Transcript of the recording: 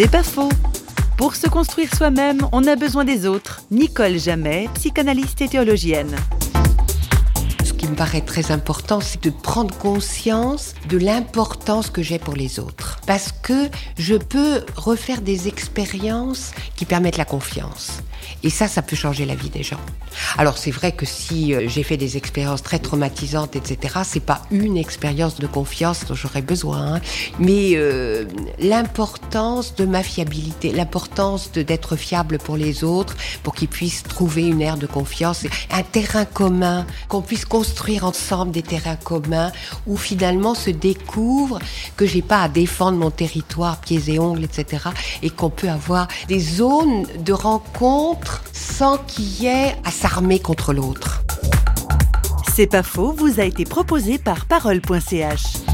C'est pas faux. Pour se construire soi-même, on a besoin des autres. Nicole Jamais, psychanalyste et théologienne. Ce qui me paraît très important, c'est de prendre conscience de l'importance que j'ai pour les autres. Parce que je peux refaire des expériences qui permettent la confiance. Et ça, ça peut changer la vie des gens. Alors c'est vrai que si euh, j'ai fait des expériences très traumatisantes, etc., c'est pas une expérience de confiance dont j'aurais besoin, hein. mais euh, l'importance de ma fiabilité, l'importance d'être fiable pour les autres, pour qu'ils puissent trouver une ère de confiance, un terrain commun, qu'on puisse construire ensemble des terrains communs où finalement se découvre que j'ai pas à défendre mon territoire pieds et ongles, etc., et qu'on peut avoir des zones de rencontre sans qu'il y ait à s'armer contre l'autre. C'est pas faux, vous a été proposé par parole.ch.